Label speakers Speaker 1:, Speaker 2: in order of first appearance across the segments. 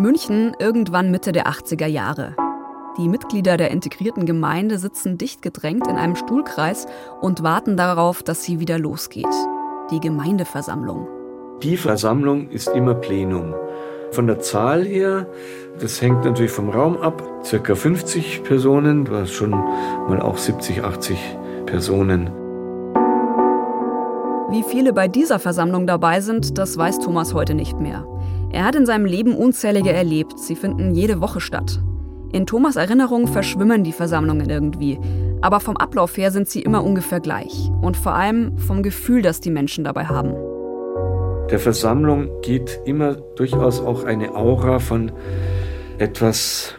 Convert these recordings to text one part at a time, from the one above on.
Speaker 1: München irgendwann Mitte der 80er Jahre. Die Mitglieder der integrierten Gemeinde sitzen dicht gedrängt in einem Stuhlkreis und warten darauf, dass sie wieder losgeht. Die Gemeindeversammlung.
Speaker 2: Die Versammlung ist immer Plenum. Von der Zahl her, das hängt natürlich vom Raum ab, circa 50 Personen, hast schon mal auch 70, 80 Personen.
Speaker 1: Wie viele bei dieser Versammlung dabei sind, das weiß Thomas heute nicht mehr. Er hat in seinem Leben unzählige erlebt. Sie finden jede Woche statt. In Thomas Erinnerung verschwimmen die Versammlungen irgendwie. Aber vom Ablauf her sind sie immer ungefähr gleich. Und vor allem vom Gefühl, das die Menschen dabei haben.
Speaker 2: Der Versammlung geht immer durchaus auch eine Aura von etwas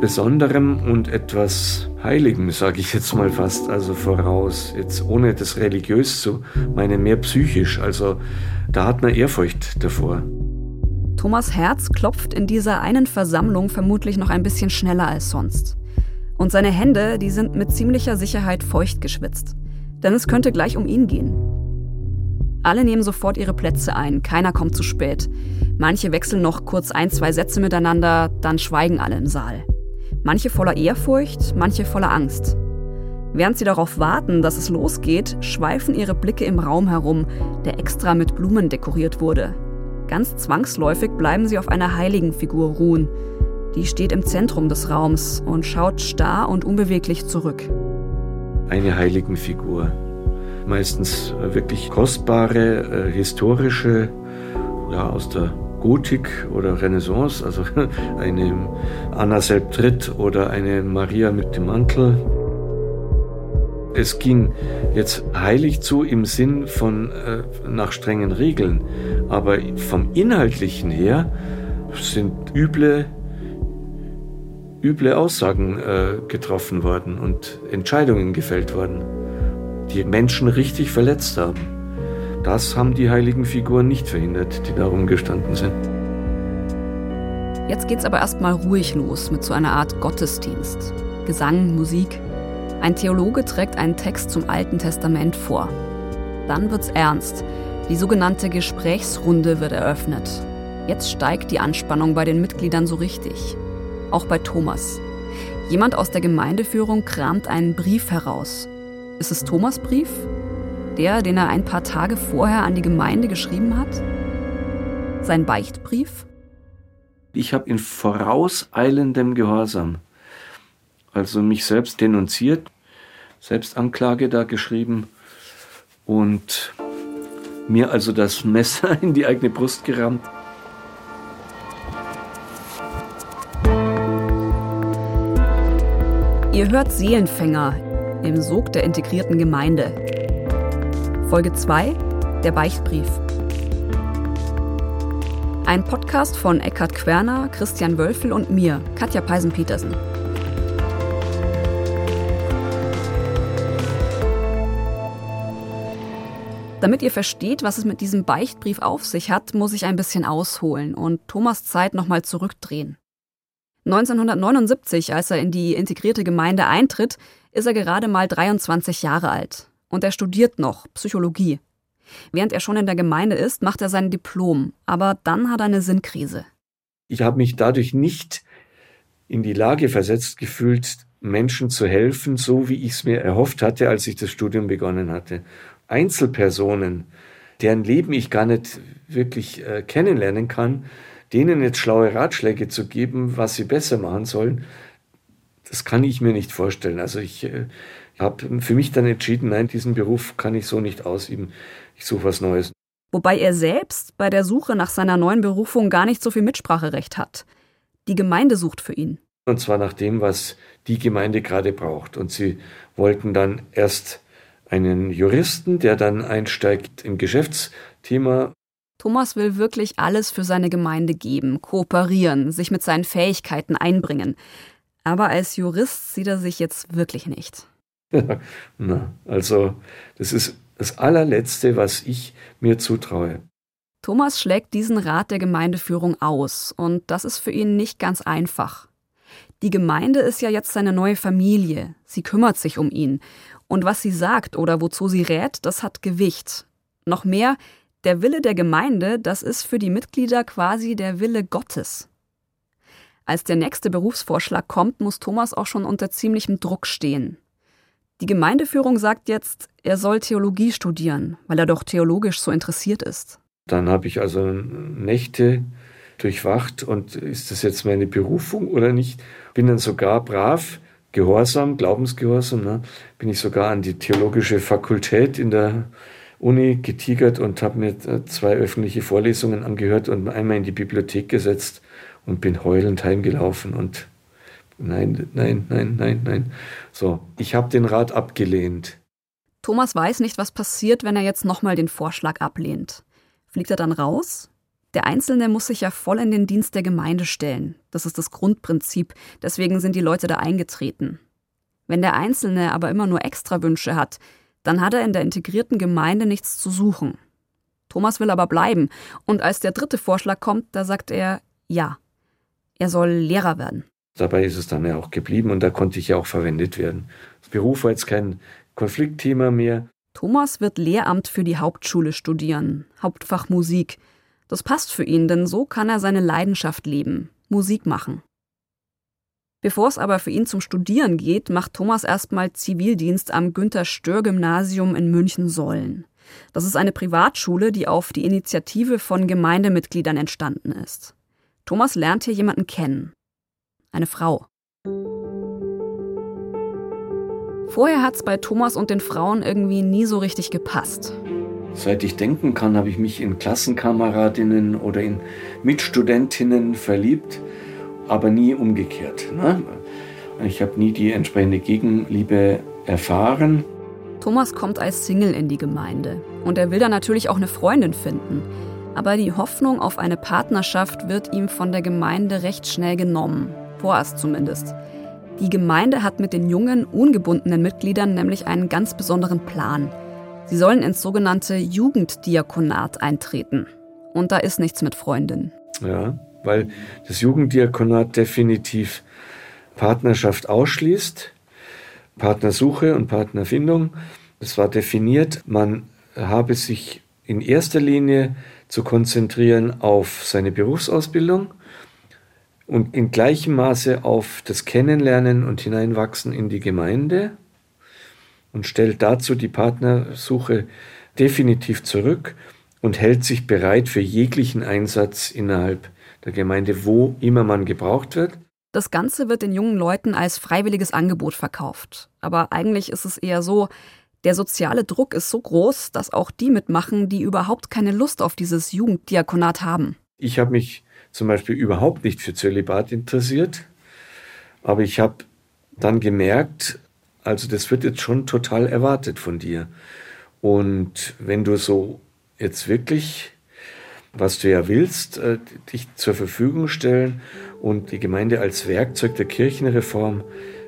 Speaker 2: Besonderem und etwas Heiligem, sage ich jetzt mal fast, also voraus. Jetzt ohne das religiös zu meinen, mehr psychisch. Also da hat man Ehrfurcht davor.
Speaker 1: Thomas Herz klopft in dieser einen Versammlung vermutlich noch ein bisschen schneller als sonst. Und seine Hände, die sind mit ziemlicher Sicherheit feucht geschwitzt. Denn es könnte gleich um ihn gehen. Alle nehmen sofort ihre Plätze ein, keiner kommt zu spät. Manche wechseln noch kurz ein, zwei Sätze miteinander, dann schweigen alle im Saal. Manche voller Ehrfurcht, manche voller Angst. Während sie darauf warten, dass es losgeht, schweifen ihre Blicke im Raum herum, der extra mit Blumen dekoriert wurde. Ganz zwangsläufig bleiben sie auf einer Heiligenfigur ruhen. Die steht im Zentrum des Raums und schaut starr und unbeweglich zurück.
Speaker 2: Eine Heiligenfigur. Meistens wirklich kostbare, äh, historische, ja, aus der Gotik oder Renaissance, also eine Anna Selbtritt oder eine Maria mit dem Mantel. Es ging jetzt heilig zu im Sinn von äh, nach strengen Regeln, aber vom Inhaltlichen her sind üble, üble Aussagen äh, getroffen worden und Entscheidungen gefällt worden, die Menschen richtig verletzt haben. Das haben die heiligen Figuren nicht verhindert, die darum gestanden sind.
Speaker 1: Jetzt geht's aber erstmal ruhig los mit so einer Art Gottesdienst. Gesang, Musik. Ein Theologe trägt einen Text zum Alten Testament vor. Dann wird's ernst. Die sogenannte Gesprächsrunde wird eröffnet. Jetzt steigt die Anspannung bei den Mitgliedern so richtig. Auch bei Thomas. Jemand aus der Gemeindeführung kramt einen Brief heraus. Ist es Thomas Brief? Der, den er ein paar Tage vorher an die Gemeinde geschrieben hat? Sein Beichtbrief?
Speaker 2: Ich habe in vorauseilendem Gehorsam, also mich selbst denunziert, Selbstanklage da geschrieben und mir also das Messer in die eigene Brust gerammt.
Speaker 1: Ihr hört Seelenfänger im Sog der integrierten Gemeinde. Folge 2, der Beichtbrief. Ein Podcast von Eckhard Querner, Christian Wölfel und mir, Katja Peisen-Petersen. Damit ihr versteht, was es mit diesem Beichtbrief auf sich hat, muss ich ein bisschen ausholen und Thomas Zeit nochmal zurückdrehen. 1979, als er in die integrierte Gemeinde eintritt, ist er gerade mal 23 Jahre alt. Und er studiert noch Psychologie. Während er schon in der Gemeinde ist, macht er sein Diplom. Aber dann hat er eine Sinnkrise.
Speaker 2: Ich habe mich dadurch nicht in die Lage versetzt gefühlt, Menschen zu helfen, so wie ich es mir erhofft hatte, als ich das Studium begonnen hatte. Einzelpersonen, deren Leben ich gar nicht wirklich äh, kennenlernen kann, denen jetzt schlaue Ratschläge zu geben, was sie besser machen sollen, das kann ich mir nicht vorstellen. Also ich äh, habe für mich dann entschieden, nein, diesen Beruf kann ich so nicht ausüben. Ich suche was Neues.
Speaker 1: Wobei er selbst bei der Suche nach seiner neuen Berufung gar nicht so viel Mitspracherecht hat. Die Gemeinde sucht für ihn.
Speaker 2: Und zwar nach dem, was die Gemeinde gerade braucht. Und sie wollten dann erst einen Juristen, der dann einsteigt im Geschäftsthema.
Speaker 1: Thomas will wirklich alles für seine Gemeinde geben, kooperieren, sich mit seinen Fähigkeiten einbringen. Aber als Jurist sieht er sich jetzt wirklich nicht.
Speaker 2: Na, also, das ist das allerletzte, was ich mir zutraue.
Speaker 1: Thomas schlägt diesen Rat der Gemeindeführung aus und das ist für ihn nicht ganz einfach. Die Gemeinde ist ja jetzt seine neue Familie. Sie kümmert sich um ihn. Und was sie sagt oder wozu sie rät, das hat Gewicht. Noch mehr, der Wille der Gemeinde, das ist für die Mitglieder quasi der Wille Gottes. Als der nächste Berufsvorschlag kommt, muss Thomas auch schon unter ziemlichem Druck stehen. Die Gemeindeführung sagt jetzt, er soll Theologie studieren, weil er doch theologisch so interessiert ist.
Speaker 2: Dann habe ich also Nächte durchwacht und ist das jetzt meine Berufung oder nicht? Bin dann sogar brav, gehorsam, glaubensgehorsam, ne? bin ich sogar an die theologische Fakultät in der Uni getigert und habe mir zwei öffentliche Vorlesungen angehört und einmal in die Bibliothek gesetzt und bin heulend heimgelaufen und nein, nein, nein, nein, nein. So, ich habe den Rat abgelehnt.
Speaker 1: Thomas weiß nicht, was passiert, wenn er jetzt nochmal den Vorschlag ablehnt. Fliegt er dann raus? Der Einzelne muss sich ja voll in den Dienst der Gemeinde stellen. Das ist das Grundprinzip. Deswegen sind die Leute da eingetreten. Wenn der Einzelne aber immer nur Extrawünsche hat, dann hat er in der integrierten Gemeinde nichts zu suchen. Thomas will aber bleiben, und als der dritte Vorschlag kommt, da sagt er ja. Er soll Lehrer werden.
Speaker 2: Dabei ist es dann ja auch geblieben und da konnte ich ja auch verwendet werden. Das Beruf war jetzt kein Konfliktthema mehr.
Speaker 1: Thomas wird Lehramt für die Hauptschule studieren, Hauptfach Musik. Das passt für ihn, denn so kann er seine Leidenschaft leben, Musik machen. Bevor es aber für ihn zum Studieren geht, macht Thomas erstmal Zivildienst am Günter Stör Gymnasium in München-Sollen. Das ist eine Privatschule, die auf die Initiative von Gemeindemitgliedern entstanden ist. Thomas lernt hier jemanden kennen. Eine Frau. Vorher hat es bei Thomas und den Frauen irgendwie nie so richtig gepasst.
Speaker 2: Seit ich denken kann, habe ich mich in Klassenkameradinnen oder in Mitstudentinnen verliebt aber nie umgekehrt. Ne? Ich habe nie die entsprechende Gegenliebe erfahren.
Speaker 1: Thomas kommt als Single in die Gemeinde und er will da natürlich auch eine Freundin finden. Aber die Hoffnung auf eine Partnerschaft wird ihm von der Gemeinde recht schnell genommen, vorerst zumindest. Die Gemeinde hat mit den jungen, ungebundenen Mitgliedern nämlich einen ganz besonderen Plan. Sie sollen ins sogenannte Jugenddiakonat eintreten. Und da ist nichts mit Freundin.
Speaker 2: Ja, weil das Jugenddiakonat definitiv Partnerschaft ausschließt, Partnersuche und Partnerfindung. Es war definiert, man habe sich in erster Linie zu konzentrieren auf seine Berufsausbildung und in gleichem Maße auf das Kennenlernen und Hineinwachsen in die Gemeinde und stellt dazu die Partnersuche definitiv zurück und hält sich bereit für jeglichen Einsatz innerhalb der Gemeinde, wo immer man gebraucht wird.
Speaker 1: Das Ganze wird den jungen Leuten als freiwilliges Angebot verkauft. Aber eigentlich ist es eher so, der soziale Druck ist so groß, dass auch die mitmachen, die überhaupt keine Lust auf dieses Jugenddiakonat haben.
Speaker 2: Ich habe mich zum Beispiel überhaupt nicht für Zölibat interessiert, aber ich habe dann gemerkt, also das wird jetzt schon total erwartet von dir. Und wenn du so jetzt wirklich was du ja willst, äh, dich zur Verfügung stellen und die Gemeinde als Werkzeug der Kirchenreform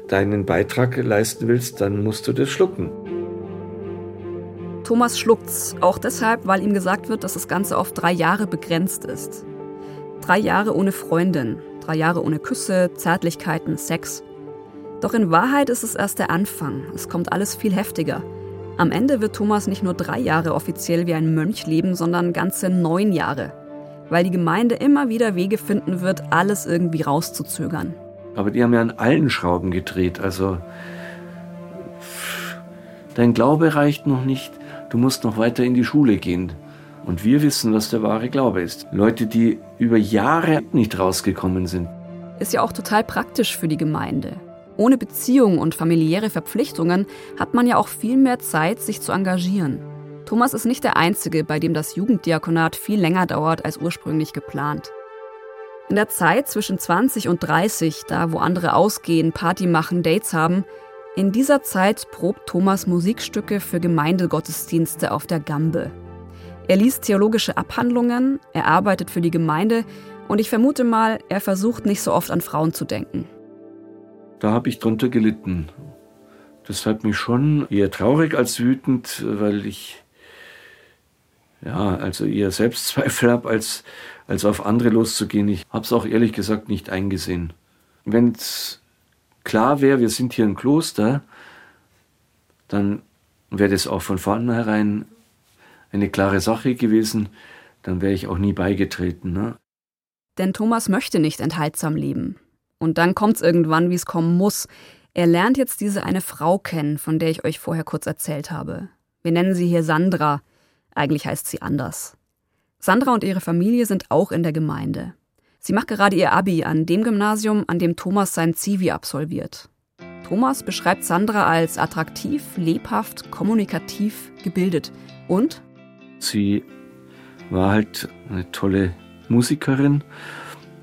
Speaker 2: deinen Beitrag leisten willst, dann musst du das schlucken.
Speaker 1: Thomas schluckt's, auch deshalb, weil ihm gesagt wird, dass das Ganze auf drei Jahre begrenzt ist. Drei Jahre ohne Freundin, drei Jahre ohne Küsse, Zärtlichkeiten, Sex. Doch in Wahrheit ist es erst der Anfang. Es kommt alles viel heftiger. Am Ende wird Thomas nicht nur drei Jahre offiziell wie ein Mönch leben, sondern ganze neun Jahre. Weil die Gemeinde immer wieder Wege finden wird, alles irgendwie rauszuzögern.
Speaker 2: Aber die haben ja an allen Schrauben gedreht. Also dein Glaube reicht noch nicht. Du musst noch weiter in die Schule gehen. Und wir wissen, was der wahre Glaube ist. Leute, die über Jahre nicht rausgekommen sind.
Speaker 1: Ist ja auch total praktisch für die Gemeinde. Ohne Beziehungen und familiäre Verpflichtungen hat man ja auch viel mehr Zeit, sich zu engagieren. Thomas ist nicht der Einzige, bei dem das Jugenddiakonat viel länger dauert als ursprünglich geplant. In der Zeit zwischen 20 und 30, da wo andere ausgehen, Party machen, Dates haben, in dieser Zeit probt Thomas Musikstücke für Gemeindegottesdienste auf der Gambe. Er liest theologische Abhandlungen, er arbeitet für die Gemeinde und ich vermute mal, er versucht nicht so oft an Frauen zu denken
Speaker 2: da habe ich drunter gelitten. Das hat mich schon eher traurig als wütend, weil ich ja, also eher Selbstzweifel habe, als, als auf andere loszugehen. Ich habe es auch ehrlich gesagt nicht eingesehen. Wenn es klar wäre, wir sind hier ein Kloster, dann wäre das auch von vornherein eine klare Sache gewesen, dann wäre ich auch nie beigetreten. Ne?
Speaker 1: Denn Thomas möchte nicht enthaltsam leben. Und dann kommt's irgendwann, wie es kommen muss. Er lernt jetzt diese eine Frau kennen, von der ich euch vorher kurz erzählt habe. Wir nennen sie hier Sandra. Eigentlich heißt sie anders. Sandra und ihre Familie sind auch in der Gemeinde. Sie macht gerade ihr Abi an dem Gymnasium, an dem Thomas sein Zivi absolviert. Thomas beschreibt Sandra als attraktiv, lebhaft, kommunikativ, gebildet und
Speaker 2: sie war halt eine tolle Musikerin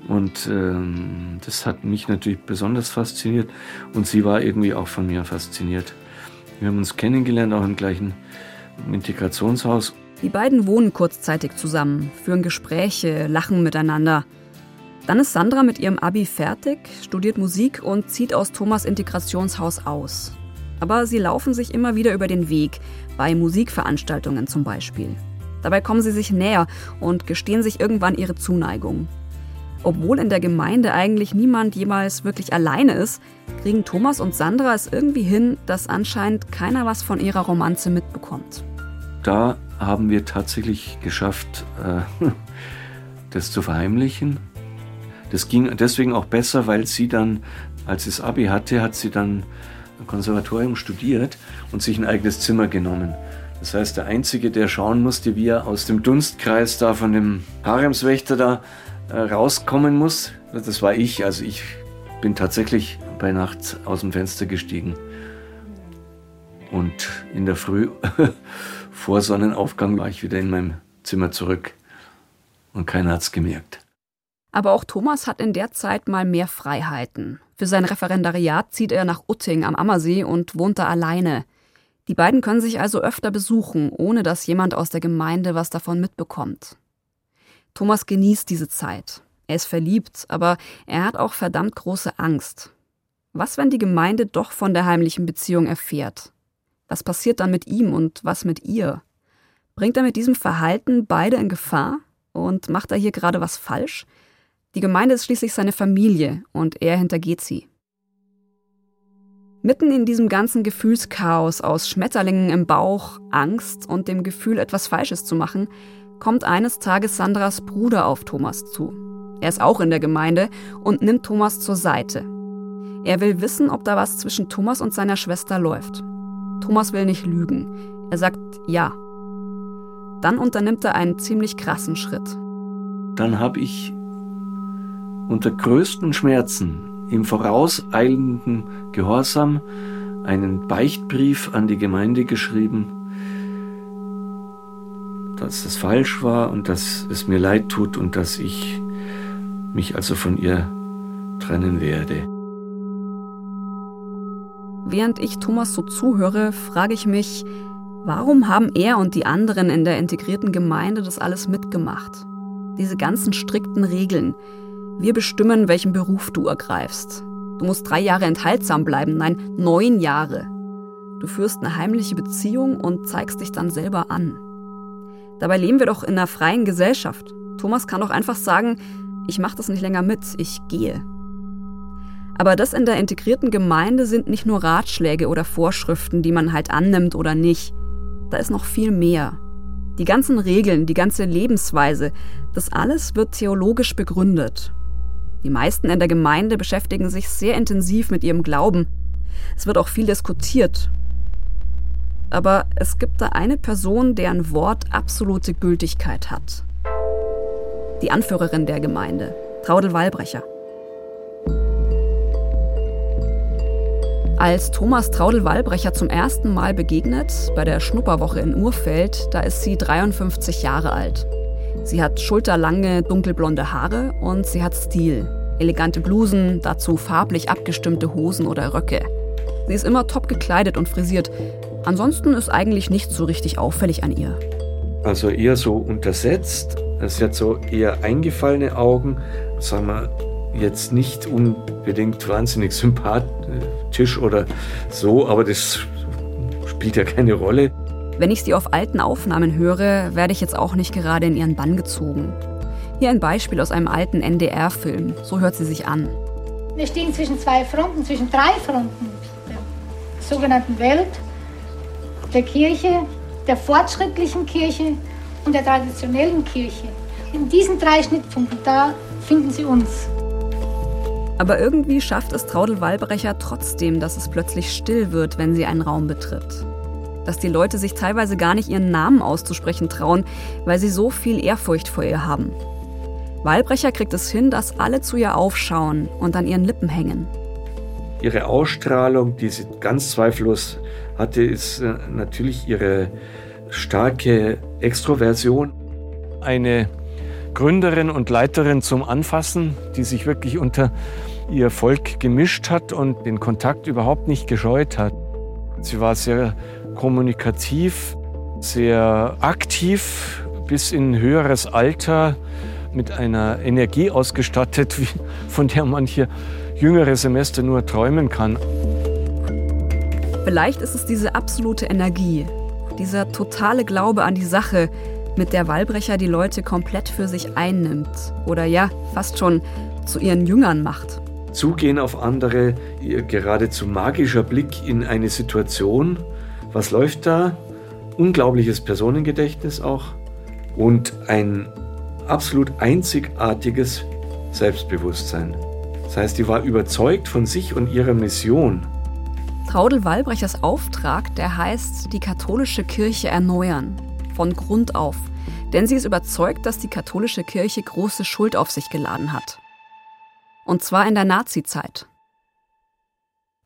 Speaker 2: und ähm, das hat mich natürlich besonders fasziniert und sie war irgendwie auch von mir fasziniert. Wir haben uns kennengelernt, auch im gleichen Integrationshaus.
Speaker 1: Die beiden wohnen kurzzeitig zusammen, führen Gespräche, lachen miteinander. Dann ist Sandra mit ihrem Abi fertig, studiert Musik und zieht aus Thomas Integrationshaus aus. Aber sie laufen sich immer wieder über den Weg, bei Musikveranstaltungen zum Beispiel. Dabei kommen sie sich näher und gestehen sich irgendwann ihre Zuneigung. Obwohl in der Gemeinde eigentlich niemand jemals wirklich alleine ist, kriegen Thomas und Sandra es irgendwie hin, dass anscheinend keiner was von ihrer Romanze mitbekommt.
Speaker 2: Da haben wir tatsächlich geschafft, äh, das zu verheimlichen. Das ging deswegen auch besser, weil sie dann, als sie das Abi hatte, hat sie dann Konservatorium studiert und sich ein eigenes Zimmer genommen. Das heißt, der Einzige, der schauen musste, wie er aus dem Dunstkreis da von dem Haremswächter da äh, rauskommen muss, das war ich. Also ich bin tatsächlich bei Nacht aus dem Fenster gestiegen. Und in der Früh vor Sonnenaufgang war ich wieder in meinem Zimmer zurück. Und keiner hat's gemerkt.
Speaker 1: Aber auch Thomas hat in der Zeit mal mehr Freiheiten. Für sein Referendariat zieht er nach Utting am Ammersee und wohnt da alleine. Die beiden können sich also öfter besuchen, ohne dass jemand aus der Gemeinde was davon mitbekommt. Thomas genießt diese Zeit. Er ist verliebt, aber er hat auch verdammt große Angst. Was, wenn die Gemeinde doch von der heimlichen Beziehung erfährt? Was passiert dann mit ihm und was mit ihr? Bringt er mit diesem Verhalten beide in Gefahr? Und macht er hier gerade was falsch? Die Gemeinde ist schließlich seine Familie und er hintergeht sie. Mitten in diesem ganzen Gefühlschaos aus Schmetterlingen im Bauch, Angst und dem Gefühl, etwas Falsches zu machen, kommt eines Tages Sandras Bruder auf Thomas zu. Er ist auch in der Gemeinde und nimmt Thomas zur Seite. Er will wissen, ob da was zwischen Thomas und seiner Schwester läuft. Thomas will nicht lügen. Er sagt ja. Dann unternimmt er einen ziemlich krassen Schritt.
Speaker 2: Dann habe ich unter größten Schmerzen im vorauseilenden Gehorsam einen Beichtbrief an die Gemeinde geschrieben, dass es falsch war und dass es mir leid tut und dass ich mich also von ihr trennen werde.
Speaker 1: Während ich Thomas so zuhöre, frage ich mich, warum haben er und die anderen in der integrierten Gemeinde das alles mitgemacht? Diese ganzen strikten Regeln, wir bestimmen, welchen Beruf du ergreifst. Du musst drei Jahre enthaltsam bleiben, nein, neun Jahre. Du führst eine heimliche Beziehung und zeigst dich dann selber an. Dabei leben wir doch in einer freien Gesellschaft. Thomas kann doch einfach sagen, ich mache das nicht länger mit, ich gehe. Aber das in der integrierten Gemeinde sind nicht nur Ratschläge oder Vorschriften, die man halt annimmt oder nicht. Da ist noch viel mehr. Die ganzen Regeln, die ganze Lebensweise, das alles wird theologisch begründet. Die meisten in der Gemeinde beschäftigen sich sehr intensiv mit ihrem Glauben. Es wird auch viel diskutiert. Aber es gibt da eine Person, deren Wort absolute Gültigkeit hat. Die Anführerin der Gemeinde, Traudel Wallbrecher. Als Thomas Traudel Wallbrecher zum ersten Mal begegnet, bei der Schnupperwoche in Urfeld, da ist sie 53 Jahre alt. Sie hat schulterlange, dunkelblonde Haare und sie hat Stil. Elegante Blusen, dazu farblich abgestimmte Hosen oder Röcke. Sie ist immer top gekleidet und frisiert. Ansonsten ist eigentlich nichts so richtig auffällig an ihr.
Speaker 2: Also eher so untersetzt. Sie hat so eher eingefallene Augen. Sagen wir jetzt nicht unbedingt wahnsinnig sympathisch oder so, aber das spielt ja keine Rolle.
Speaker 1: Wenn ich sie auf alten Aufnahmen höre, werde ich jetzt auch nicht gerade in ihren Bann gezogen. Hier ein Beispiel aus einem alten NDR-Film. So hört sie sich an.
Speaker 3: Wir stehen zwischen zwei Fronten, zwischen drei Fronten. Der sogenannten Welt, der Kirche, der fortschrittlichen Kirche und der traditionellen Kirche. In diesen drei Schnittpunkten, da finden Sie uns.
Speaker 1: Aber irgendwie schafft es Traudel Walbrecher trotzdem, dass es plötzlich still wird, wenn sie einen Raum betritt. Dass die Leute sich teilweise gar nicht ihren Namen auszusprechen trauen, weil sie so viel Ehrfurcht vor ihr haben. Walbrecher kriegt es hin, dass alle zu ihr aufschauen und an ihren Lippen hängen.
Speaker 2: Ihre Ausstrahlung, die sie ganz zweifellos hatte, ist äh, natürlich ihre starke Extroversion.
Speaker 4: Eine Gründerin und Leiterin zum Anfassen, die sich wirklich unter ihr Volk gemischt hat und den Kontakt überhaupt nicht gescheut hat. Sie war sehr kommunikativ, sehr aktiv bis in höheres Alter mit einer Energie ausgestattet, von der manche jüngere Semester nur träumen kann.
Speaker 1: Vielleicht ist es diese absolute Energie, dieser totale Glaube an die Sache, mit der Wallbrecher die Leute komplett für sich einnimmt oder ja, fast schon zu ihren Jüngern macht.
Speaker 2: Zugehen auf andere, ihr geradezu magischer Blick in eine Situation. Was läuft da? Unglaubliches Personengedächtnis auch und ein absolut einzigartiges Selbstbewusstsein. Das heißt, die war überzeugt von sich und ihrer Mission.
Speaker 1: Traudel Wallbrechers Auftrag, der heißt, die katholische Kirche erneuern. Von Grund auf. Denn sie ist überzeugt, dass die katholische Kirche große Schuld auf sich geladen hat. Und zwar in der Nazizeit.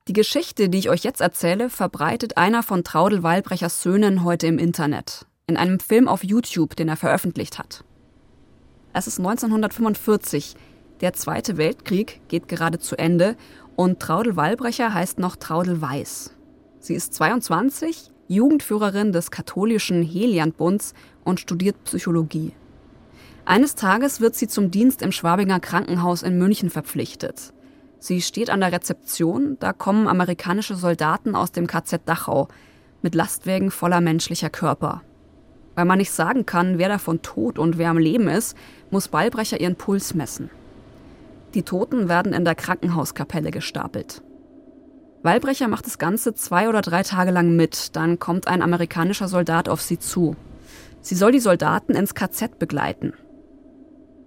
Speaker 1: Die Geschichte, die ich euch jetzt erzähle, verbreitet einer von Traudel Wallbrechers Söhnen heute im Internet. In einem Film auf YouTube, den er veröffentlicht hat. Es ist 1945. Der Zweite Weltkrieg geht gerade zu Ende und Traudel Wallbrecher heißt noch Traudel Weiß. Sie ist 22, Jugendführerin des katholischen Heliantbunds und studiert Psychologie. Eines Tages wird sie zum Dienst im Schwabinger Krankenhaus in München verpflichtet. Sie steht an der Rezeption, da kommen amerikanische Soldaten aus dem KZ Dachau mit Lastwägen voller menschlicher Körper. Weil man nicht sagen kann, wer davon tot und wer am Leben ist, muss Ballbrecher ihren Puls messen. Die Toten werden in der Krankenhauskapelle gestapelt. Wallbrecher macht das Ganze zwei oder drei Tage lang mit, dann kommt ein amerikanischer Soldat auf sie zu. Sie soll die Soldaten ins KZ begleiten.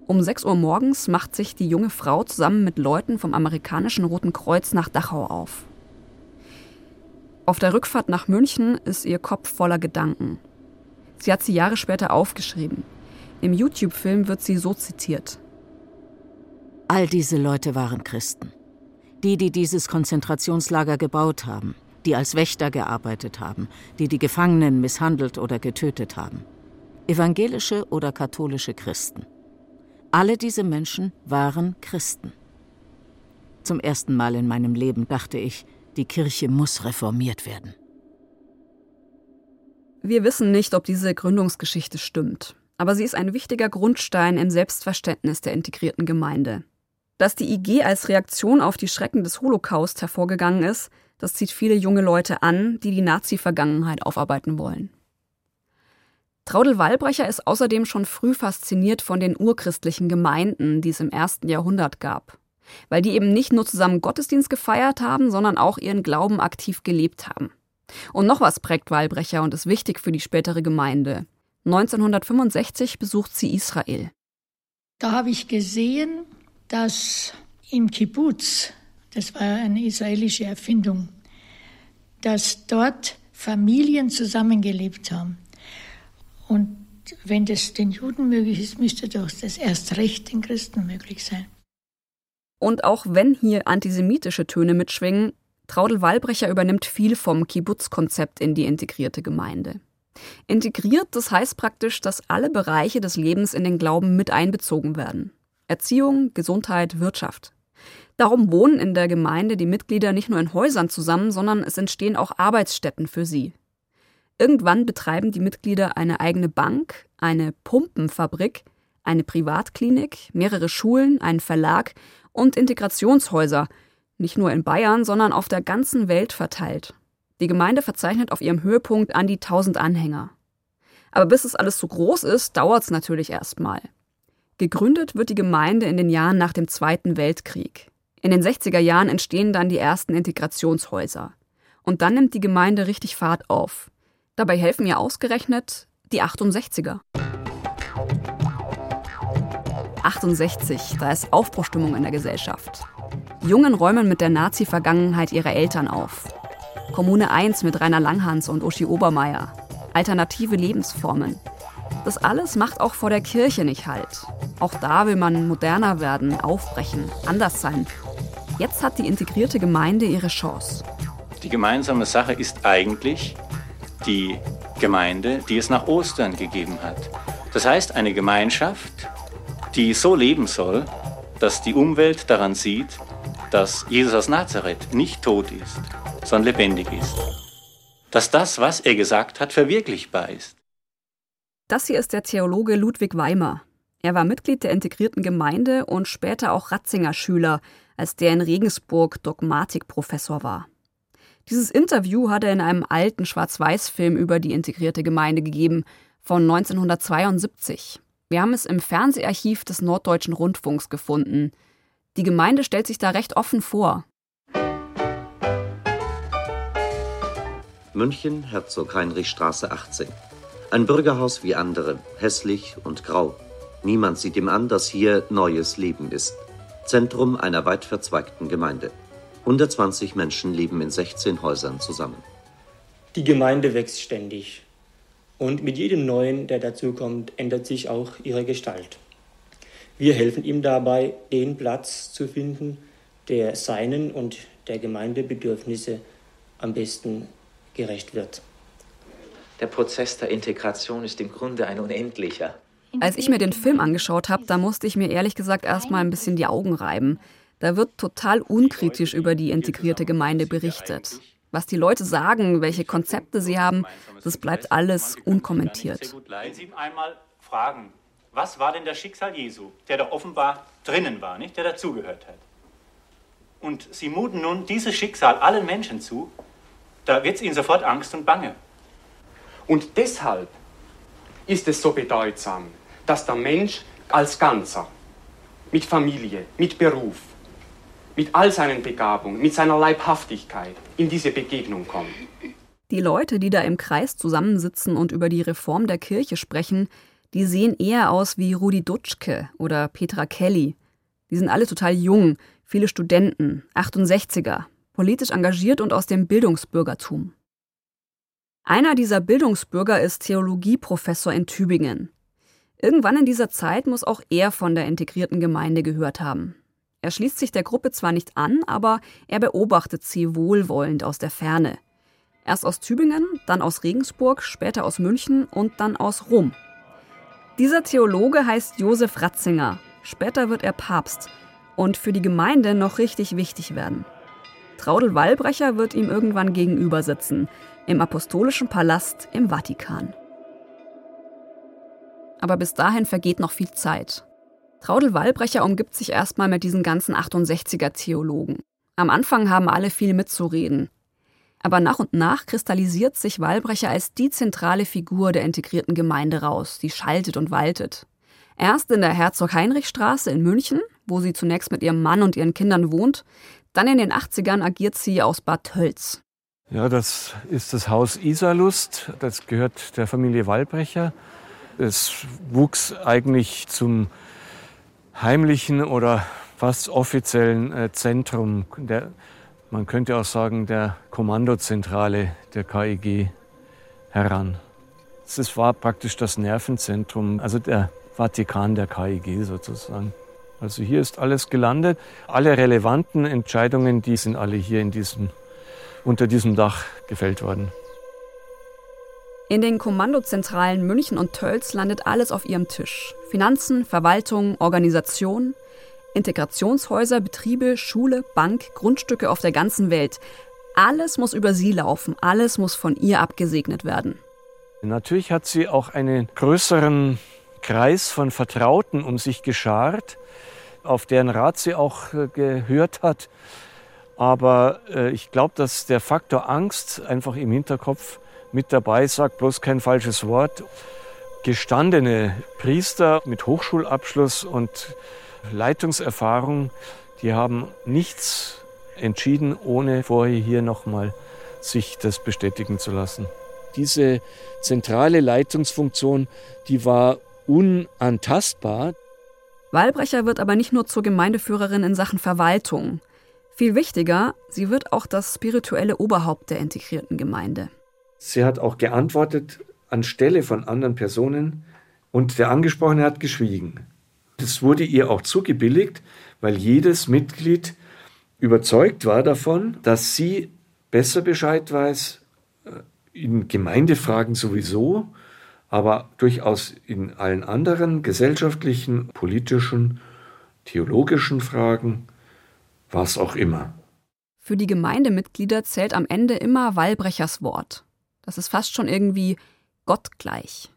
Speaker 1: Um 6 Uhr morgens macht sich die junge Frau zusammen mit Leuten vom amerikanischen Roten Kreuz nach Dachau auf. Auf der Rückfahrt nach München ist ihr Kopf voller Gedanken. Sie hat sie Jahre später aufgeschrieben. Im YouTube-Film wird sie so zitiert.
Speaker 5: All diese Leute waren Christen. Die, die dieses Konzentrationslager gebaut haben, die als Wächter gearbeitet haben, die die Gefangenen misshandelt oder getötet haben. Evangelische oder katholische Christen. Alle diese Menschen waren Christen. Zum ersten Mal in meinem Leben dachte ich, die Kirche muss reformiert werden.
Speaker 1: Wir wissen nicht, ob diese Gründungsgeschichte stimmt, aber sie ist ein wichtiger Grundstein im Selbstverständnis der integrierten Gemeinde. Dass die IG als Reaktion auf die Schrecken des Holocaust hervorgegangen ist, das zieht viele junge Leute an, die die Nazi-Vergangenheit aufarbeiten wollen. Traudel Wallbrecher ist außerdem schon früh fasziniert von den urchristlichen Gemeinden, die es im ersten Jahrhundert gab. Weil die eben nicht nur zusammen Gottesdienst gefeiert haben, sondern auch ihren Glauben aktiv gelebt haben. Und noch was prägt Wallbrecher und ist wichtig für die spätere Gemeinde. 1965 besucht sie Israel.
Speaker 3: Da habe ich gesehen, dass im Kibbutz, das war eine israelische Erfindung, dass dort Familien zusammengelebt haben. Und wenn das den Juden möglich ist, müsste doch das erst recht den Christen möglich sein.
Speaker 1: Und auch wenn hier antisemitische Töne mitschwingen, Traudel Wallbrecher übernimmt viel vom Kibbutz-Konzept in die integrierte Gemeinde. Integriert, das heißt praktisch, dass alle Bereiche des Lebens in den Glauben mit einbezogen werden. Erziehung, Gesundheit, Wirtschaft. Darum wohnen in der Gemeinde die Mitglieder nicht nur in Häusern zusammen, sondern es entstehen auch Arbeitsstätten für sie. Irgendwann betreiben die Mitglieder eine eigene Bank, eine Pumpenfabrik, eine Privatklinik, mehrere Schulen, einen Verlag und Integrationshäuser, nicht nur in Bayern, sondern auf der ganzen Welt verteilt. Die Gemeinde verzeichnet auf ihrem Höhepunkt an die 1000 Anhänger. Aber bis es alles so groß ist, dauert es natürlich erstmal. Gegründet wird die Gemeinde in den Jahren nach dem Zweiten Weltkrieg. In den 60er Jahren entstehen dann die ersten Integrationshäuser. Und dann nimmt die Gemeinde richtig Fahrt auf. Dabei helfen ihr ausgerechnet die 68er. 68, da ist Aufbruchstimmung in der Gesellschaft. Jungen räumen mit der Nazi-Vergangenheit ihrer Eltern auf. Kommune 1 mit Rainer Langhans und Uschi Obermeier. Alternative Lebensformen. Das alles macht auch vor der Kirche nicht halt. Auch da will man moderner werden, aufbrechen, anders sein. Jetzt hat die integrierte Gemeinde ihre Chance.
Speaker 6: Die gemeinsame Sache ist eigentlich die Gemeinde, die es nach Ostern gegeben hat. Das heißt, eine Gemeinschaft, die so leben soll, dass die Umwelt daran sieht, dass Jesus aus Nazareth nicht tot ist, sondern lebendig ist. Dass das, was er gesagt hat, verwirklichbar ist.
Speaker 1: Das hier ist der Theologe Ludwig Weimer. Er war Mitglied der integrierten Gemeinde und später auch Ratzinger Schüler, als der in Regensburg Dogmatikprofessor war. Dieses Interview hat er in einem alten Schwarz-Weiß-Film über die integrierte Gemeinde gegeben, von 1972. Wir haben es im Fernseharchiv des Norddeutschen Rundfunks gefunden. Die Gemeinde stellt sich da recht offen vor.
Speaker 7: München, Herzog-Heinrich-Straße 18. Ein Bürgerhaus wie andere, hässlich und grau. Niemand sieht ihm an, dass hier neues Leben ist. Zentrum einer weit verzweigten Gemeinde. 120 Menschen leben in 16 Häusern zusammen.
Speaker 8: Die Gemeinde wächst ständig. Und mit jedem Neuen, der dazukommt, ändert sich auch ihre Gestalt. Wir helfen ihm dabei, den Platz zu finden, der seinen und der Gemeindebedürfnisse am besten gerecht wird.
Speaker 9: Der Prozess der Integration ist im Grunde ein unendlicher.
Speaker 1: Als ich mir den Film angeschaut habe, da musste ich mir ehrlich gesagt erstmal ein bisschen die Augen reiben. Da wird total unkritisch über die integrierte Gemeinde berichtet. Was die Leute sagen, welche Konzepte sie haben, das bleibt alles unkommentiert.
Speaker 6: Wenn Sie einmal fragen, was war denn das Schicksal Jesu, der da offenbar drinnen war, nicht, der dazugehört hat? Und Sie muten nun dieses Schicksal allen Menschen zu, da wird es Ihnen sofort Angst und Bange.
Speaker 10: Und deshalb ist es so bedeutsam, dass der Mensch als Ganzer mit Familie, mit Beruf, mit all seinen Begabungen, mit seiner Leibhaftigkeit in diese Begegnung kommt.
Speaker 1: Die Leute, die da im Kreis zusammensitzen und über die Reform der Kirche sprechen, die sehen eher aus wie Rudi Dutschke oder Petra Kelly. Die sind alle total jung, viele Studenten, 68er, politisch engagiert und aus dem Bildungsbürgertum. Einer dieser Bildungsbürger ist Theologieprofessor in Tübingen. Irgendwann in dieser Zeit muss auch er von der integrierten Gemeinde gehört haben. Er schließt sich der Gruppe zwar nicht an, aber er beobachtet sie wohlwollend aus der Ferne. Erst aus Tübingen, dann aus Regensburg, später aus München und dann aus Rom. Dieser Theologe heißt Josef Ratzinger. Später wird er Papst und für die Gemeinde noch richtig wichtig werden. Traudel Wallbrecher wird ihm irgendwann gegenüber sitzen, im Apostolischen Palast im Vatikan. Aber bis dahin vergeht noch viel Zeit. Traudel Wallbrecher umgibt sich erstmal mit diesen ganzen 68er Theologen. Am Anfang haben alle viel mitzureden. Aber nach und nach kristallisiert sich Wallbrecher als die zentrale Figur der integrierten Gemeinde raus, die schaltet und waltet. Erst in der Herzog-Heinrich-Straße in München, wo sie zunächst mit ihrem Mann und ihren Kindern wohnt, dann in den 80ern agiert sie aus Bad Tölz.
Speaker 2: Ja, das ist das Haus Isalust. Das gehört der Familie Wallbrecher. Es wuchs eigentlich zum heimlichen oder fast offiziellen äh, Zentrum, der, man könnte auch sagen, der Kommandozentrale der KIG heran. Es war praktisch das Nervenzentrum, also der Vatikan der KIG sozusagen. Also hier ist alles gelandet. Alle relevanten Entscheidungen, die sind alle hier in diesem, unter diesem Dach gefällt worden.
Speaker 1: In den Kommandozentralen München und Tölz landet alles auf ihrem Tisch. Finanzen, Verwaltung, Organisation, Integrationshäuser, Betriebe, Schule, Bank, Grundstücke auf der ganzen Welt. Alles muss über sie laufen, alles muss von ihr abgesegnet werden.
Speaker 2: Natürlich hat sie auch einen größeren Kreis von Vertrauten um sich geschart, auf deren Rat sie auch äh, gehört hat. Aber äh, ich glaube, dass der Faktor Angst einfach im Hinterkopf mit dabei, sagt bloß kein falsches Wort. Gestandene Priester mit Hochschulabschluss und Leitungserfahrung, die haben nichts entschieden, ohne vorher hier nochmal sich das bestätigen zu lassen. Diese zentrale Leitungsfunktion, die war unantastbar.
Speaker 1: Walbrecher wird aber nicht nur zur Gemeindeführerin in Sachen Verwaltung. Viel wichtiger, sie wird auch das spirituelle Oberhaupt der integrierten Gemeinde.
Speaker 2: Sie hat auch geantwortet anstelle von anderen Personen und der Angesprochene hat geschwiegen. Das wurde ihr auch zugebilligt, weil jedes Mitglied überzeugt war davon, dass sie besser Bescheid weiß, äh, in Gemeindefragen sowieso, aber durchaus in allen anderen gesellschaftlichen, politischen, theologischen Fragen, was auch immer.
Speaker 1: Für die Gemeindemitglieder zählt am Ende immer Wallbrechers Wort. Das ist fast schon irgendwie gottgleich.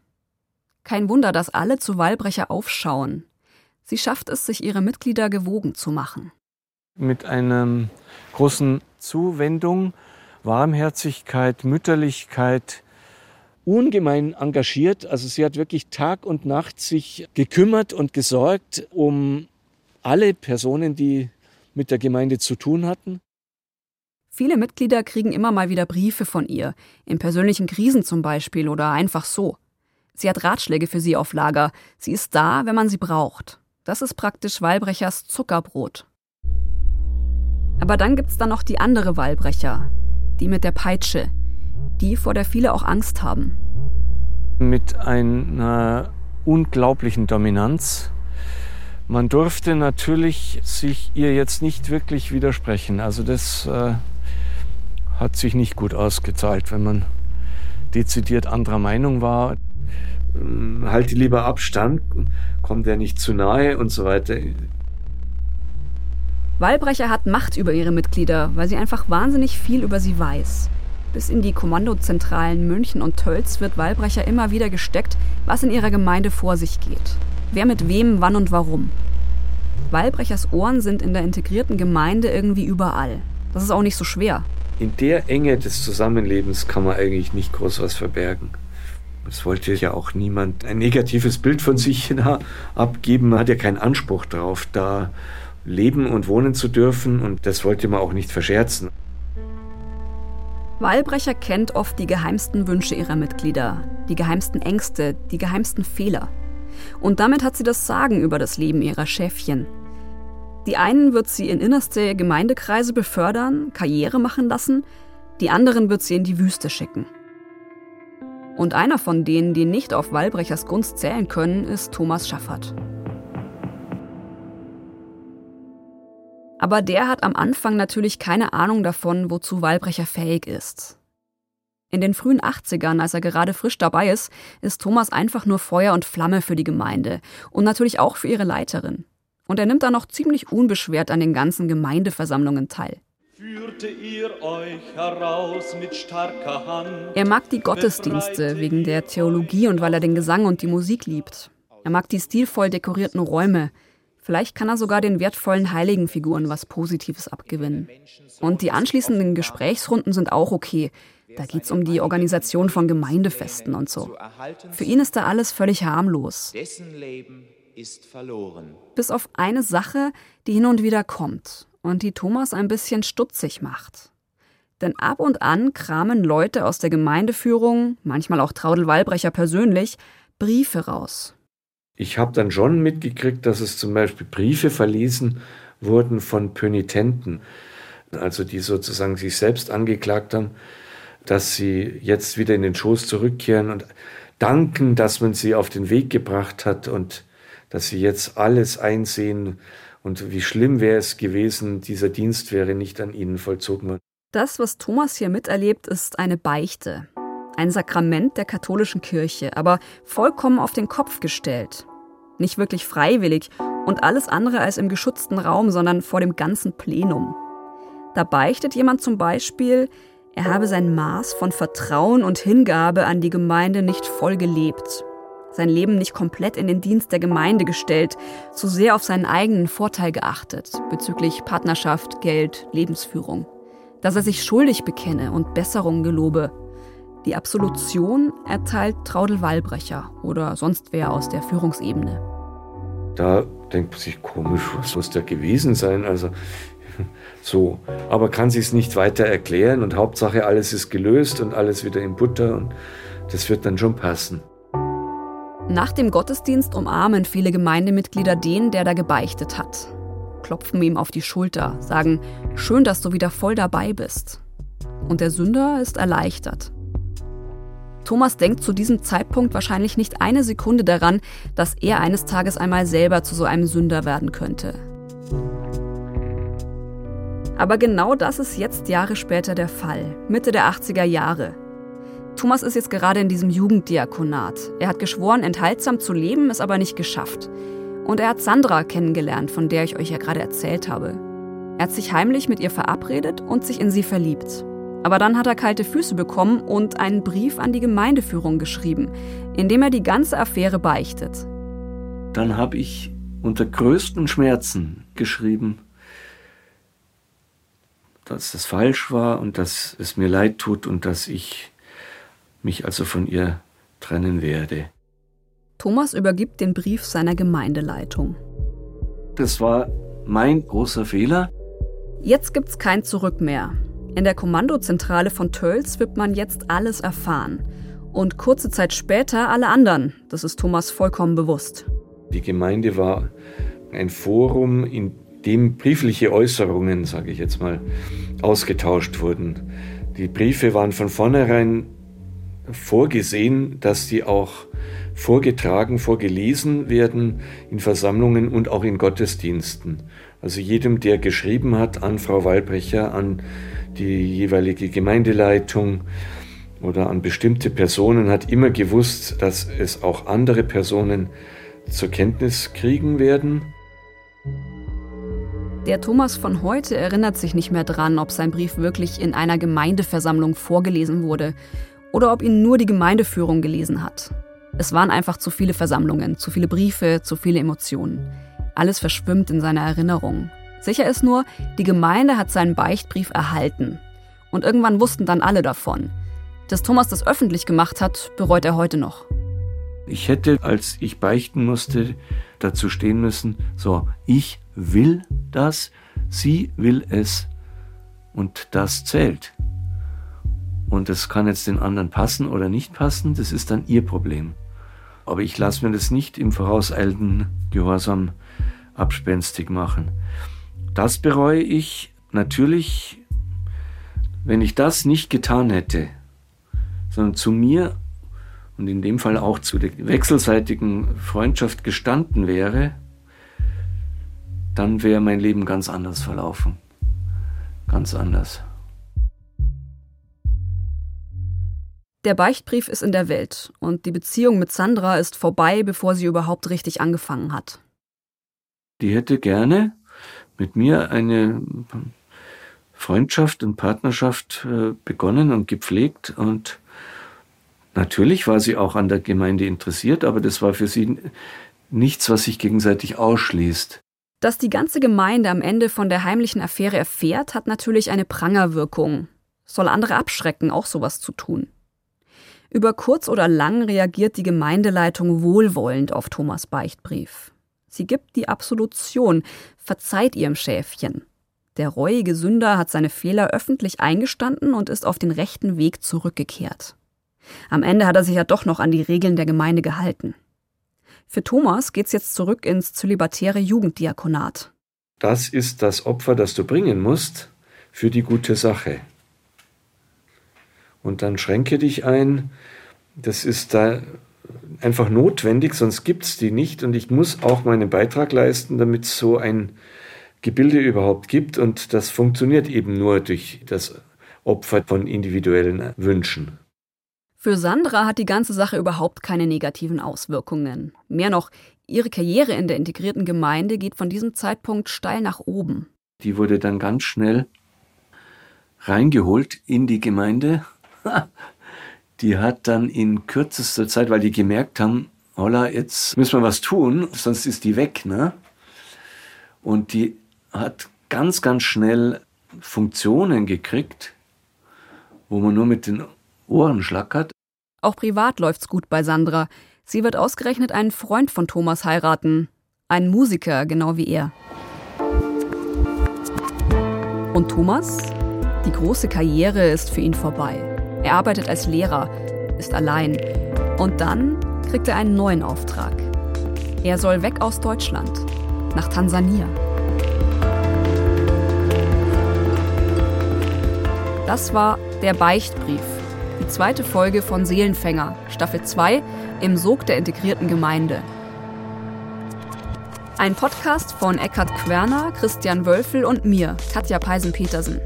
Speaker 1: Kein Wunder, dass alle zu Wallbrecher aufschauen. Sie schafft es, sich ihre Mitglieder gewogen zu machen
Speaker 4: mit einer großen Zuwendung, Warmherzigkeit, Mütterlichkeit, ungemein engagiert. Also sie hat wirklich Tag und Nacht sich gekümmert und gesorgt um alle Personen, die mit der Gemeinde zu tun hatten.
Speaker 1: Viele Mitglieder kriegen immer mal wieder Briefe von ihr, in persönlichen Krisen zum Beispiel oder einfach so. Sie hat Ratschläge für sie auf Lager. Sie ist da, wenn man sie braucht. Das ist praktisch Walbrechers Zuckerbrot. Aber dann gibt's da noch die andere Wahlbrecher, die mit der Peitsche, die vor der viele auch Angst haben.
Speaker 4: Mit einer unglaublichen Dominanz. Man durfte natürlich sich ihr jetzt nicht wirklich widersprechen. Also das äh, hat sich nicht gut ausgezahlt, wenn man dezidiert anderer Meinung war.
Speaker 2: Halte lieber Abstand, kommt er nicht zu nahe und so weiter.
Speaker 1: Wallbrecher hat Macht über ihre Mitglieder, weil sie einfach wahnsinnig viel über sie weiß. Bis in die Kommandozentralen München und Tölz wird Wallbrecher immer wieder gesteckt, was in ihrer Gemeinde vor sich geht. Wer mit wem, wann und warum. Wallbrechers Ohren sind in der integrierten Gemeinde irgendwie überall. Das ist auch nicht so schwer.
Speaker 2: In der Enge des Zusammenlebens kann man eigentlich nicht groß was verbergen. Es wollte ja auch niemand ein negatives Bild von sich abgeben. Man hat ja keinen Anspruch darauf, da leben und wohnen zu dürfen und das wollte man auch nicht verscherzen.
Speaker 1: Wahlbrecher kennt oft die geheimsten Wünsche ihrer Mitglieder, die geheimsten Ängste, die geheimsten Fehler. Und damit hat sie das Sagen über das Leben ihrer Schäfchen. Die einen wird sie in innerste Gemeindekreise befördern, Karriere machen lassen, die anderen wird sie in die Wüste schicken. Und einer von denen, die nicht auf Wallbrechers Gunst zählen können, ist Thomas Schaffert. Aber der hat am Anfang natürlich keine Ahnung davon, wozu Walbrecher fähig ist. In den frühen 80ern, als er gerade frisch dabei ist, ist Thomas einfach nur Feuer und Flamme für die Gemeinde und natürlich auch für ihre Leiterin. Und er nimmt da noch ziemlich unbeschwert an den ganzen Gemeindeversammlungen teil. Er mag die Gottesdienste wegen der Theologie und weil er den Gesang und die Musik liebt. Er mag die stilvoll dekorierten Räume, Vielleicht kann er sogar den wertvollen Heiligenfiguren was Positives abgewinnen. Und die anschließenden Gesprächsrunden sind auch okay. Da geht es um die Organisation von Gemeindefesten und so. Für ihn ist da alles völlig harmlos. Bis auf eine Sache, die hin und wieder kommt und die Thomas ein bisschen stutzig macht. Denn ab und an kramen Leute aus der Gemeindeführung, manchmal auch Traudel Wallbrecher persönlich, Briefe raus
Speaker 2: ich habe dann schon mitgekriegt, dass es zum Beispiel Briefe verlesen wurden von Pönitenten, also die sozusagen sich selbst angeklagt haben, dass sie jetzt wieder in den Schoß zurückkehren und danken, dass man sie auf den Weg gebracht hat und dass sie jetzt alles einsehen und wie schlimm wäre es gewesen, dieser Dienst wäre nicht an ihnen vollzogen worden.
Speaker 1: Das, was Thomas hier miterlebt, ist eine Beichte. Ein Sakrament der katholischen Kirche, aber vollkommen auf den Kopf gestellt. Nicht wirklich freiwillig und alles andere als im geschützten Raum, sondern vor dem ganzen Plenum. Da beichtet jemand zum Beispiel, er habe sein Maß von Vertrauen und Hingabe an die Gemeinde nicht voll gelebt, sein Leben nicht komplett in den Dienst der Gemeinde gestellt, zu sehr auf seinen eigenen Vorteil geachtet bezüglich Partnerschaft, Geld, Lebensführung, dass er sich schuldig bekenne und Besserung gelobe die Absolution erteilt Traudel Wallbrecher oder sonst wer aus der Führungsebene.
Speaker 2: Da denkt man sich komisch, was muss da gewesen sein? Also so, aber kann sich es nicht weiter erklären und Hauptsache alles ist gelöst und alles wieder in Butter und das wird dann schon passen.
Speaker 1: Nach dem Gottesdienst umarmen viele Gemeindemitglieder den, der da gebeichtet hat. klopfen ihm auf die Schulter, sagen, schön, dass du wieder voll dabei bist. Und der Sünder ist erleichtert. Thomas denkt zu diesem Zeitpunkt wahrscheinlich nicht eine Sekunde daran, dass er eines Tages einmal selber zu so einem Sünder werden könnte. Aber genau das ist jetzt Jahre später der Fall, Mitte der 80er Jahre. Thomas ist jetzt gerade in diesem Jugenddiakonat. Er hat geschworen, enthaltsam zu leben, es aber nicht geschafft. Und er hat Sandra kennengelernt, von der ich euch ja gerade erzählt habe. Er hat sich heimlich mit ihr verabredet und sich in sie verliebt. Aber dann hat er kalte Füße bekommen und einen Brief an die Gemeindeführung geschrieben, in dem er die ganze Affäre beichtet.
Speaker 2: Dann habe ich unter größten Schmerzen geschrieben, dass das falsch war und dass es mir leid tut und dass ich mich also von ihr trennen werde.
Speaker 1: Thomas übergibt den Brief seiner Gemeindeleitung.
Speaker 2: Das war mein großer Fehler.
Speaker 1: Jetzt gibt's kein Zurück mehr. In der Kommandozentrale von Tölz wird man jetzt alles erfahren. Und kurze Zeit später alle anderen. Das ist Thomas vollkommen bewusst.
Speaker 2: Die Gemeinde war ein Forum, in dem briefliche Äußerungen, sage ich jetzt mal, ausgetauscht wurden. Die Briefe waren von vornherein vorgesehen, dass die auch vorgetragen, vorgelesen werden in Versammlungen und auch in Gottesdiensten. Also jedem, der geschrieben hat an Frau Walbrecher, an die jeweilige Gemeindeleitung oder an bestimmte Personen hat immer gewusst, dass es auch andere Personen zur Kenntnis kriegen werden.
Speaker 1: Der Thomas von heute erinnert sich nicht mehr dran, ob sein Brief wirklich in einer Gemeindeversammlung vorgelesen wurde oder ob ihn nur die Gemeindeführung gelesen hat. Es waren einfach zu viele Versammlungen, zu viele Briefe, zu viele Emotionen. Alles verschwimmt in seiner Erinnerung. Sicher ist nur, die Gemeinde hat seinen Beichtbrief erhalten. Und irgendwann wussten dann alle davon. Dass Thomas das öffentlich gemacht hat, bereut er heute noch.
Speaker 2: Ich hätte, als ich beichten musste, dazu stehen müssen, so, ich will das, sie will es und das zählt. Und das kann jetzt den anderen passen oder nicht passen, das ist dann ihr Problem. Aber ich lasse mir das nicht im vorauseilenden Gehorsam abspenstig machen. Das bereue ich natürlich, wenn ich das nicht getan hätte, sondern zu mir und in dem Fall auch zu der wechselseitigen Freundschaft gestanden wäre, dann wäre mein Leben ganz anders verlaufen. Ganz anders.
Speaker 1: Der Beichtbrief ist in der Welt und die Beziehung mit Sandra ist vorbei, bevor sie überhaupt richtig angefangen hat.
Speaker 2: Die hätte gerne mit mir eine Freundschaft und Partnerschaft äh, begonnen und gepflegt und natürlich war sie auch an der Gemeinde interessiert, aber das war für sie nichts, was sich gegenseitig ausschließt.
Speaker 1: Dass die ganze Gemeinde am Ende von der heimlichen Affäre erfährt, hat natürlich eine Prangerwirkung. Soll andere abschrecken, auch sowas zu tun. Über kurz oder lang reagiert die Gemeindeleitung wohlwollend auf Thomas Beichtbrief. Sie gibt die Absolution, verzeiht ihrem Schäfchen. Der reuige Sünder hat seine Fehler öffentlich eingestanden und ist auf den rechten Weg zurückgekehrt. Am Ende hat er sich ja doch noch an die Regeln der Gemeinde gehalten. Für Thomas geht's jetzt zurück ins zölibatäre Jugenddiakonat.
Speaker 2: Das ist das Opfer, das du bringen musst für die gute Sache. Und dann schränke dich ein. Das ist da einfach notwendig, sonst gibt es die nicht. Und ich muss auch meinen Beitrag leisten, damit es so ein Gebilde überhaupt gibt. Und das funktioniert eben nur durch das Opfer von individuellen Wünschen.
Speaker 1: Für Sandra hat die ganze Sache überhaupt keine negativen Auswirkungen. Mehr noch, ihre Karriere in der integrierten Gemeinde geht von diesem Zeitpunkt steil nach oben.
Speaker 2: Die wurde dann ganz schnell reingeholt in die Gemeinde. die hat dann in kürzester Zeit, weil die gemerkt haben, holla, jetzt müssen wir was tun, sonst ist die weg, ne? Und die hat ganz, ganz schnell Funktionen gekriegt, wo man nur mit den Ohren schlackert.
Speaker 1: Auch privat läuft's gut bei Sandra. Sie wird ausgerechnet einen Freund von Thomas heiraten. Einen Musiker, genau wie er. Und Thomas? Die große Karriere ist für ihn vorbei. Er arbeitet als Lehrer, ist allein. Und dann kriegt er einen neuen Auftrag. Er soll weg aus Deutschland, nach Tansania. Das war der Beichtbrief die zweite Folge von Seelenfänger, Staffel 2, im Sog der integrierten Gemeinde. Ein Podcast von Eckhard Querner, Christian Wölfel und mir, Katja Peisen-Petersen.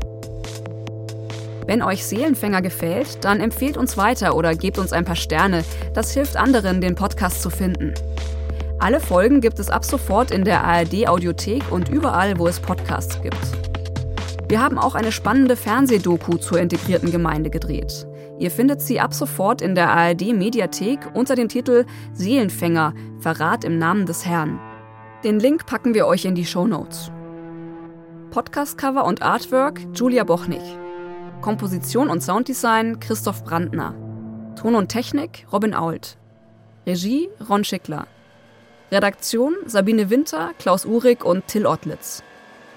Speaker 1: Wenn euch Seelenfänger gefällt, dann empfehlt uns weiter oder gebt uns ein paar Sterne. Das hilft anderen, den Podcast zu finden. Alle Folgen gibt es ab sofort in der ARD Audiothek und überall, wo es Podcasts gibt. Wir haben auch eine spannende Fernsehdoku zur integrierten Gemeinde gedreht. Ihr findet sie ab sofort in der ARD Mediathek unter dem Titel Seelenfänger, Verrat im Namen des Herrn. Den Link packen wir euch in die Show Notes. Podcastcover und Artwork Julia Bochnig. Komposition und Sounddesign Christoph Brandner. Ton und Technik Robin Ault. Regie Ron Schickler. Redaktion Sabine Winter, Klaus Uhrig und Till Ottlitz.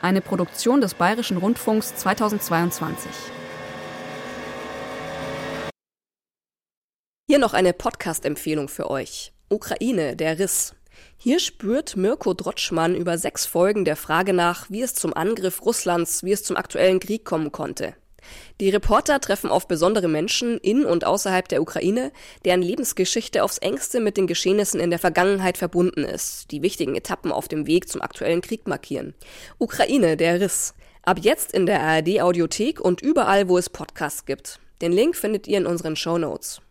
Speaker 1: Eine Produktion des Bayerischen Rundfunks 2022.
Speaker 11: Hier noch eine Podcast-Empfehlung für euch. Ukraine, der Riss. Hier spürt Mirko Drotschmann über sechs Folgen der Frage nach, wie es zum Angriff Russlands, wie es zum aktuellen Krieg kommen konnte. Die Reporter treffen auf besondere Menschen in und außerhalb der Ukraine, deren Lebensgeschichte aufs engste mit den Geschehnissen in der Vergangenheit verbunden ist, die wichtigen Etappen auf dem Weg zum aktuellen Krieg markieren. Ukraine, der Riss. Ab jetzt in der ARD Audiothek und überall, wo es Podcasts gibt. Den Link findet ihr in unseren Show Notes.